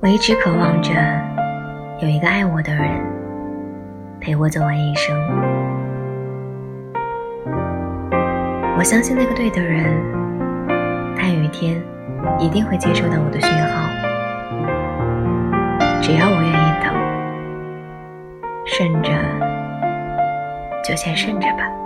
我一直渴望着有一个爱我的人陪我走完一生。我相信那个对的人他有一天一定会接收到我的讯号。只要我愿意等顺着就先顺着吧。